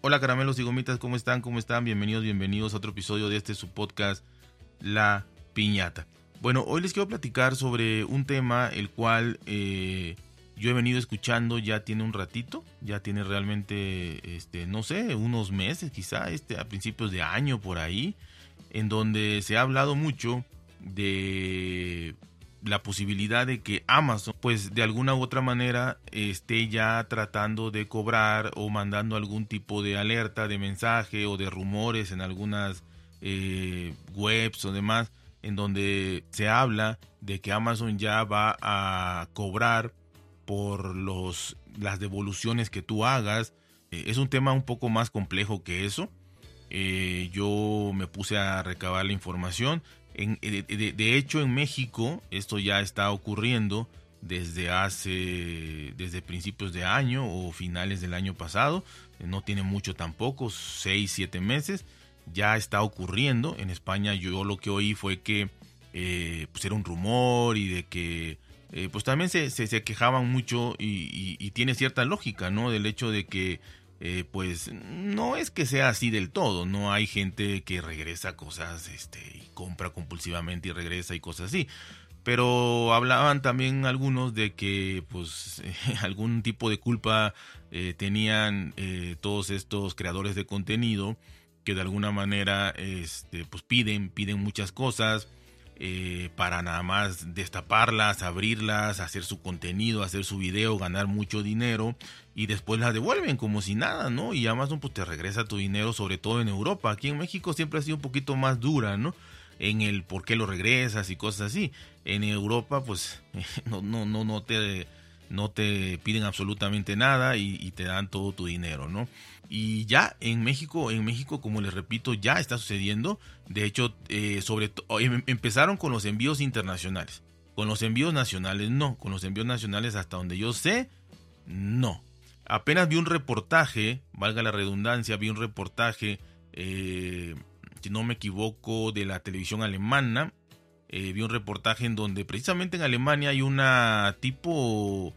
Hola caramelos y gomitas, ¿cómo están? ¿Cómo están? Bienvenidos, bienvenidos a otro episodio de este su podcast La Piñata. Bueno, hoy les quiero platicar sobre un tema el cual eh, yo he venido escuchando ya tiene un ratito, ya tiene realmente, este, no sé, unos meses quizá, este, a principios de año por ahí, en donde se ha hablado mucho de la posibilidad de que Amazon, pues de alguna u otra manera, esté ya tratando de cobrar o mandando algún tipo de alerta, de mensaje o de rumores en algunas eh, webs o demás, en donde se habla de que Amazon ya va a cobrar por los, las devoluciones que tú hagas. Eh, es un tema un poco más complejo que eso. Eh, yo me puse a recabar la información. Eh, de, hecho, en México esto ya está ocurriendo desde hace, desde principios de año o finales del año pasado. No tiene mucho tampoco, 6, 7 meses. Ya está ocurriendo. En España yo lo que oí fue que eh, pues era un rumor y de que eh, pues también se, se, quejaban mucho y, y, tiene cierta lógica, ¿no? Del hecho de que eh, pues no es que sea así del todo, no hay gente que regresa cosas este, y compra compulsivamente y regresa y cosas así. Pero hablaban también algunos de que pues algún tipo de culpa eh, tenían eh, todos estos creadores de contenido que de alguna manera este, pues piden, piden muchas cosas, para nada más destaparlas, abrirlas, hacer su contenido, hacer su video, ganar mucho dinero y después las devuelven como si nada, ¿no? Y Amazon pues te regresa tu dinero, sobre todo en Europa. Aquí en México siempre ha sido un poquito más dura, ¿no? En el por qué lo regresas y cosas así. En Europa pues no, no, no, no te no te piden absolutamente nada y, te dan todo tu dinero, ¿no? Y ya en México, en México, como les repito, ya está sucediendo. De hecho, eh, sobre em, empezaron con los envíos internacionales. Con los envíos nacionales no. Con los envíos nacionales hasta donde yo sé, no. Apenas vi un reportaje, valga la redundancia, vi un reportaje, eh, si no me equivoco, de la televisión alemana, eh, vi un reportaje en donde precisamente en Alemania hay una tipo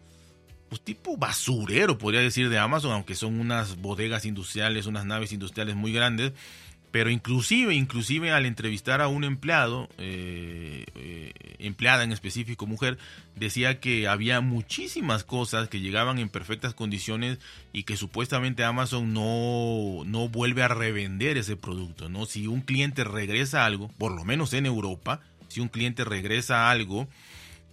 pues tipo basurero podría decir de Amazon aunque son unas bodegas industriales unas naves industriales muy grandes. Pero inclusive inclusive al entrevistar a un empleado eh, empleada en específico mujer decía que había muchísimas cosas que llegaban en perfectas condiciones y que supuestamente Amazon no no vuelve a revender ese producto no si un cliente regresa algo por lo menos en Europa si un cliente regresa algo,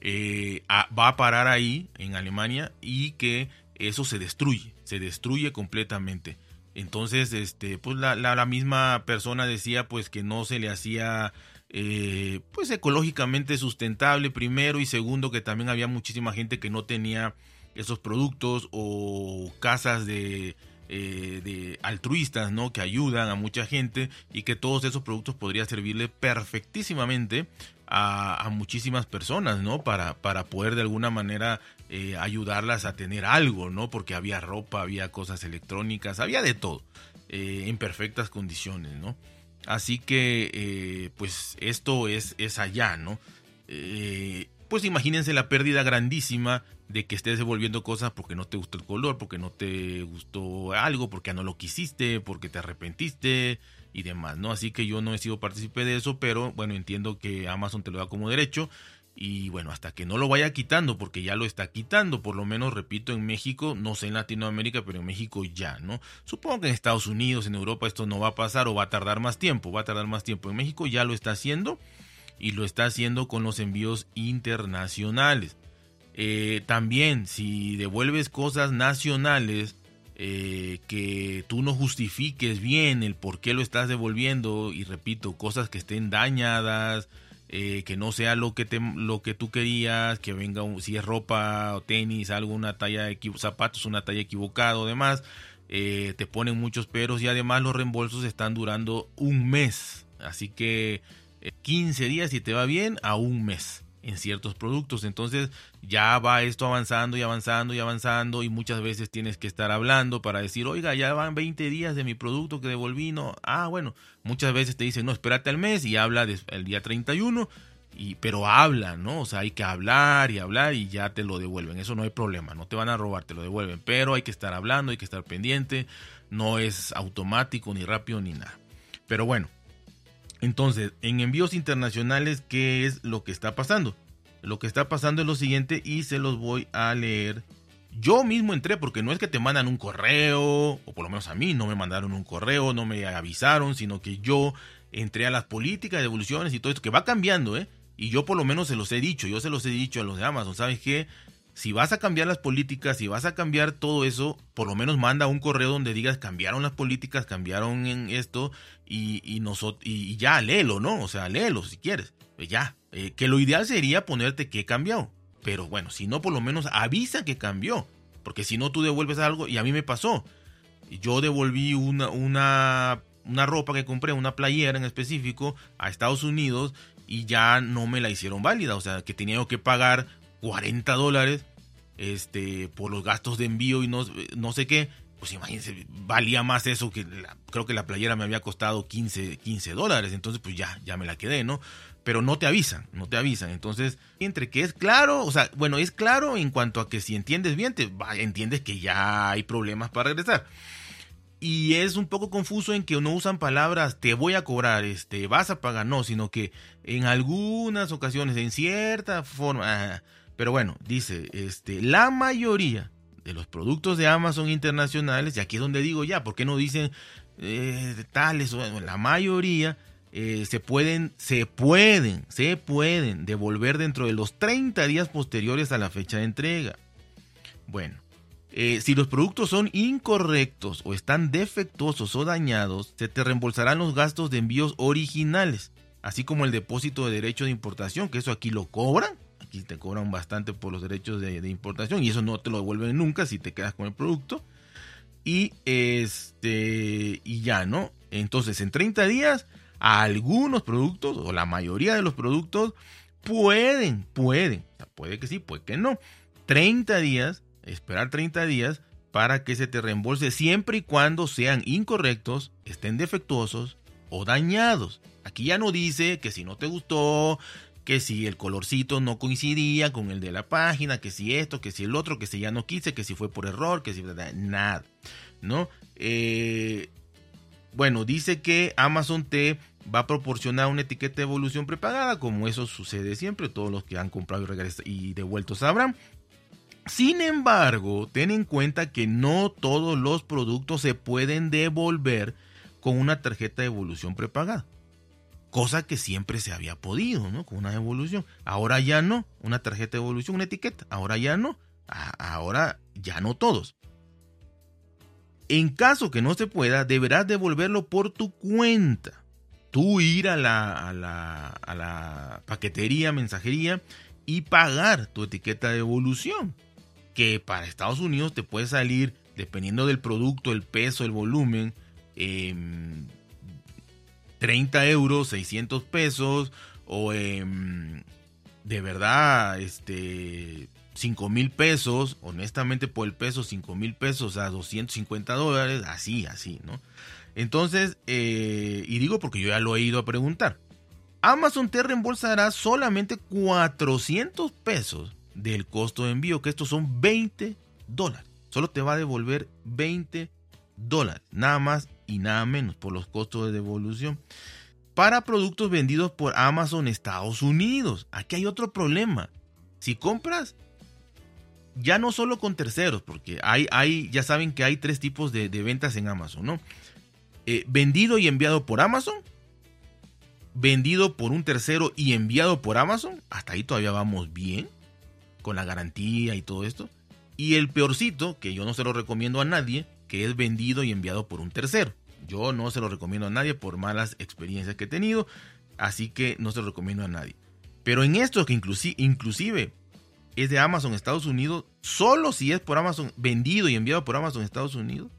eh, va a parar ahí en Alemania y que eso se destruye, se destruye completamente. Entonces, este, pues la, la, misma persona decía pues que no se le hacía eh, pues ecológicamente sustentable primero y segundo que también había muchísima gente que no tenía esos productos o casas de eh, altruistas, ¿no? Que ayudan a mucha gente y que todos esos productos podrían servirle perfectísimamente a, muchísimas personas, ¿no? Para, para poder de alguna manera eh, ayudarlas a tener algo, ¿no? Porque había ropa, había cosas electrónicas, había de todo, eh, en perfectas condiciones, ¿no? Así que, pues esto es, es allá, ¿no? pues imagínense la pérdida grandísima de que estés devolviendo cosas porque no te gustó el color, porque no te gustó algo, porque no lo quisiste, porque te arrepentiste y demás, ¿no? Así que yo no he sido partícipe de eso, pero bueno, entiendo que Amazon te lo da como derecho y bueno, hasta que no lo vaya quitando, porque ya lo está quitando, por lo menos repito, en México, no sé en Latinoamérica, pero en México ya, ¿no? Supongo que en Estados Unidos, en Europa esto no va a pasar o va a tardar más tiempo, va a tardar más tiempo. En México ya lo está haciendo y lo está haciendo con los envíos internacionales. Eh, también si devuelves cosas nacionales eh, que tú no justifiques bien el por qué lo estás devolviendo y repito, cosas que estén dañadas, eh, que no sea lo que, te, lo que tú querías, que venga, si es ropa o tenis, algo, una talla, zapatos, una talla equivocada o demás, te ponen muchos peros y además los reembolsos están durando un mes. Así que 15 eh, días si te va bien a un mes en ciertos productos. Entonces ya va esto avanzando y avanzando y avanzando y muchas veces tienes que estar hablando para decir, oiga, ya van 20 días de mi producto que devolví, no. Ah, bueno, muchas veces te dicen, no, espérate al mes y habla el día 31 y, pero hablan, ¿no? O sea, hay que hablar y hablar y ya te lo devuelven. Eso no hay problema, no te van a robar, te lo devuelven. Pero hay que estar hablando, hay que estar pendiente. No es automático, ni rápido, ni nada. Pero bueno, entonces, en envíos internacionales, ¿qué es lo que está pasando? Lo que está pasando es lo siguiente y se los voy a leer. Yo mismo entré porque no es que te mandan un correo, o por lo menos a mí no me mandaron un correo, no me avisaron, sino que yo entré a las políticas de devoluciones y todo esto, que va cambiando, ¿eh? Y yo por lo menos se los he dicho, yo se los he dicho a los de Amazon, ¿sabes qué? Si vas a cambiar las políticas, si vas a cambiar todo eso, por lo menos manda un correo donde digas cambiaron las políticas, cambiaron en esto y, y, y ya, léelo, ¿no? O sea, léelo si quieres. Ya. Eh, que lo ideal sería ponerte que cambió. Pero bueno, si no, por lo menos avisa que cambió. Porque si no, tú devuelves algo y a mí me pasó. Yo devolví una, una, una ropa que compré, una playera en específico, a Estados Unidos y ya no me la hicieron válida. O sea, que tenía que pagar 40 dólares este, por los gastos de envío y no, no sé qué. Pues imagínense, valía más eso que creo que la playera me había costado 15, 15 dólares. Entonces, pues ya, ya me la quedé, ¿no? Pero no te avisan, no te avisan. Entonces, entre que es claro, o sea, bueno, es claro en cuanto a que si entiendes bien, te entiendes que ya hay problemas para regresar y es un poco confuso en que no usan palabras te voy a cobrar, este, vas a pagar, no, sino que en algunas ocasiones, en cierta forma, pero bueno, dice, este, la mayoría de los productos de Amazon internacionales, y aquí es donde digo ya, ¿por qué no dicen eh, tales? Bueno, la mayoría eh, se pueden, se pueden, se pueden devolver dentro de los 30 días posteriores a la fecha de entrega. Bueno, eh, si los productos son incorrectos o están defectuosos o dañados, se te reembolsarán los gastos de envíos originales, así como el depósito de derecho de importación, que eso aquí lo cobran. Aquí te cobran bastante por los derechos de, importación y eso no te lo devuelven nunca si te quedas con el producto. Y este y ya, ¿no? Entonces, en 30 días, algunos productos o la mayoría de los productos pueden, pueden, puede que sí, puede que no. 30 días esperar 30 días para que se te reembolse siempre y cuando sean incorrectos, estén defectuosos o dañados. Aquí ya no dice que si no te gustó, que si el colorcito no coincidía con el de la página, que si esto, que si el otro, que si ya no quise, que si fue por error, que si nada, ¿no? Eh, bueno, dice que Amazon te va a proporcionar una etiqueta de evolución prepagada, como eso sucede siempre, todos los que han comprado y, y devuelto sabrán. Sin embargo, ten en cuenta que no todos los productos se pueden devolver con una tarjeta de evolución prepagada. Cosa que siempre se había podido, ¿no? Con una devolución. Ahora ya no. Una tarjeta de evolución, una etiqueta. Ahora ya no. Ahora ya no todos. En caso que no se pueda, deberás devolverlo por tu cuenta. Tú ir a la, a la, a la paquetería, mensajería y pagar tu etiqueta de evolución que para Estados Unidos te puede salir, dependiendo del producto, el peso, el volumen, 30 euros, 600 pesos, o de verdad, este, 5 mil pesos, honestamente por el peso, 5 mil pesos a 250 dólares, así, así, ¿no? Entonces, eh, y digo porque yo ya lo he ido a preguntar. Amazon te reembolsará solamente 400 pesos del costo de envío, que estos son 20 dólares. Solo te va a devolver 20 dólares, nada más y nada menos por los costos de devolución. Para productos vendidos por Amazon Estados Unidos, aquí hay otro problema. Si compras, ya no solo con terceros, porque hay, hay ya saben que hay tres tipos de, ventas en Amazon, ¿no? Eh, vendido y enviado por Amazon, vendido por un tercero y enviado por Amazon, hasta ahí todavía vamos bien con la garantía y todo esto. Y el peorcito, que yo no se lo recomiendo a nadie, que es vendido y enviado por un tercero. Yo no se lo recomiendo a nadie por malas experiencias que he tenido, así que no se lo recomiendo a nadie. Pero en esto que inclusive, es de Amazon Estados Unidos, solo si es por Amazon vendido y enviado por Amazon Estados Unidos,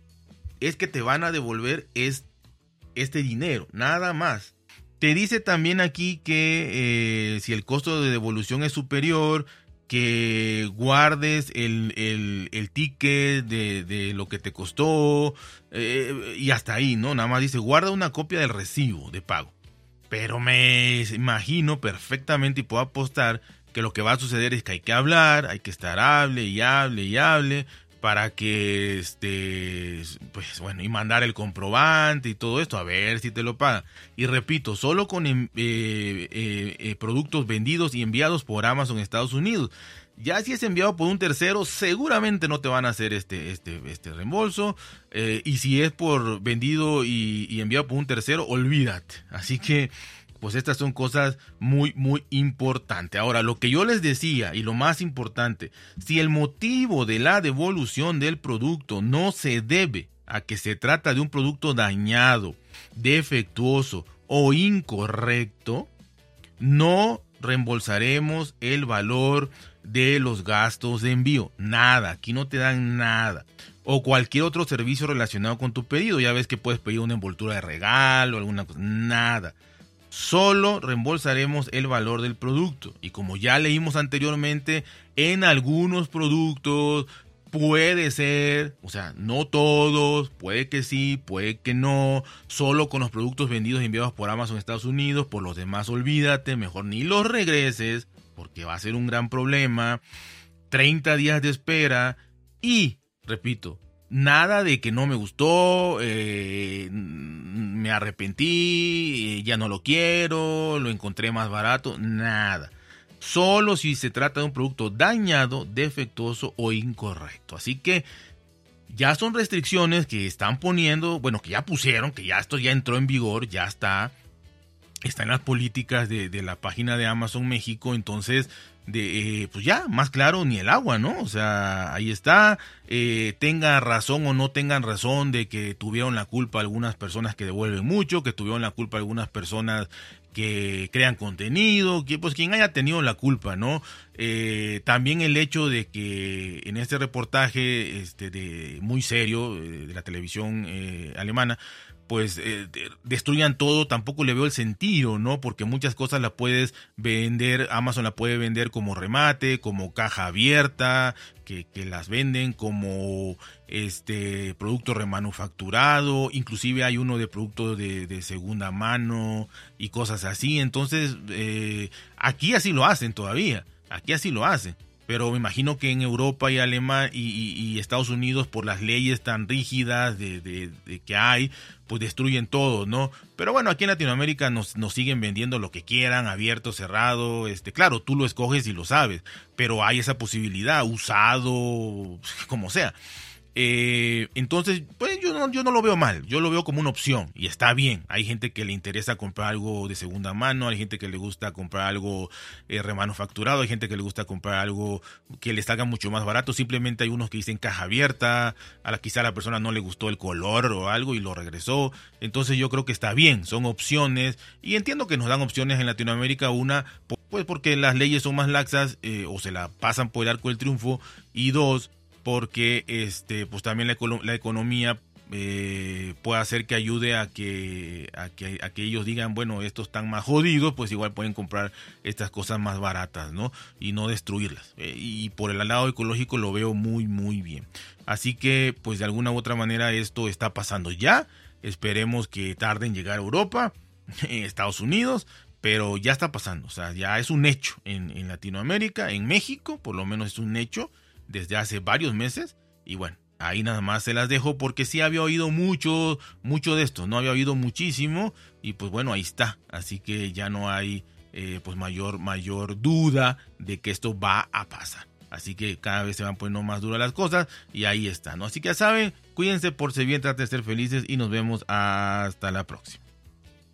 es que te van a devolver este dinero, nada más. Te dice también aquí que eh, si el costo de devolución es superior, que guardes el, el, ticket de, lo que te costó eh, y hasta ahí, ¿no? Nada más dice, guarda una copia del recibo de pago. Pero me imagino perfectamente y puedo apostar que lo que va a suceder es que hay que hablar, hay que estar hable y hable y hable para que este pues bueno y mandar el comprobante y todo esto a ver si te lo pagan y repito solo con em, eh, eh, eh, productos vendidos y enviados por Amazon Estados Unidos ya si es enviado por un tercero, seguramente no te van a hacer este, este, este reembolso. Y si es por vendido y, enviado por un tercero, olvídate. Así que, pues estas son cosas muy, muy importantes. Ahora, lo que yo les decía y lo más importante, si el motivo de la devolución del producto no se debe a que se trata de un producto dañado, defectuoso o incorrecto, no reembolsaremos el valor de los gastos de envío. Nada, aquí no te dan nada. O cualquier otro servicio relacionado con tu pedido. Ya ves que puedes pedir una envoltura de regalo, alguna cosa. Nada. Solo reembolsaremos el valor del producto. Y como ya leímos anteriormente, en algunos productos puede ser, o sea, no todos, puede que sí, puede que no, solo con los productos vendidos y enviados por Amazon Estados Unidos, por los demás olvídate, mejor ni los regreses, porque va a ser un gran problema. 30 días de espera y, repito, nada de que no me gustó, eh, me arrepentí, eh, ya no lo quiero, lo encontré más barato, nada. Solo si se trata de un producto dañado, defectuoso o incorrecto. Así que ya son restricciones que están poniendo, bueno, que ya pusieron, que ya esto ya entró en vigor, ya está está en las políticas de, la página de Amazon México, entonces, de, eh, pues ya, más claro ni el agua, ¿no? O sea, ahí está, eh, tenga razón o no tengan razón de que tuvieron la culpa algunas personas que devuelven mucho, que tuvieron la culpa algunas personas que crean contenido, que pues quien haya tenido la culpa, ¿no? Eh, también el hecho de que en este reportaje este, de, muy serio de la televisión alemana, pues eh, destruyan todo, tampoco le veo el sentido, ¿no? Porque muchas cosas las puedes vender, Amazon la puede vender como remate, como caja abierta, que, las venden como este producto remanufacturado, inclusive hay uno de producto de, segunda mano y cosas así. Entonces, eh, aquí así lo hacen todavía, aquí así lo hacen pero me imagino que en Europa y Alemania y, Estados Unidos por las leyes tan rígidas de, que hay, pues destruyen todo, ¿no? Pero bueno, aquí en Latinoamérica nos, nos, siguen vendiendo lo que quieran, abierto, cerrado, este, claro, tú lo escoges y lo sabes, pero hay esa posibilidad, usado, como sea. Eh, entonces, pues yo no, yo no lo veo mal, yo lo veo como una opción y está bien. Hay gente que le interesa comprar algo de segunda mano, hay gente que le gusta comprar algo eh, remanufacturado, hay gente que le gusta comprar algo que le salga mucho más barato. Simplemente hay unos que dicen caja abierta, a la quizá a la persona no le gustó el color o algo y lo regresó. Entonces yo creo que está bien, son opciones y entiendo que nos dan opciones en Latinoamérica. Una, pues porque las leyes son más laxas eh, o se la pasan por el arco del triunfo y dos, porque este, pues también la, economía eh, puede hacer que ayude a que, a que, a que ellos digan, bueno, estos están más jodidos, pues igual pueden comprar estas cosas más baratas, ¿no? Y no destruirlas. Eh, y por el lado ecológico lo veo muy, muy bien. Así que, pues de alguna u otra manera esto está pasando ya. Esperemos que tarde en llegar a Europa, Estados Unidos, pero ya está pasando. O sea, ya es un hecho en, en Latinoamérica, en México, por lo menos es un hecho desde hace varios meses. Y bueno, ahí nada más se las dejo porque sí había oído mucho, mucho de esto, no había oído muchísimo y pues bueno, ahí está. Así que ya no hay eh, pues mayor, mayor duda de que esto va a pasar. Así que cada vez se van poniendo más duras las cosas y ahí está, ¿no? Así que ya saben, cuídense por si bien, traten de ser felices y nos vemos hasta la próxima.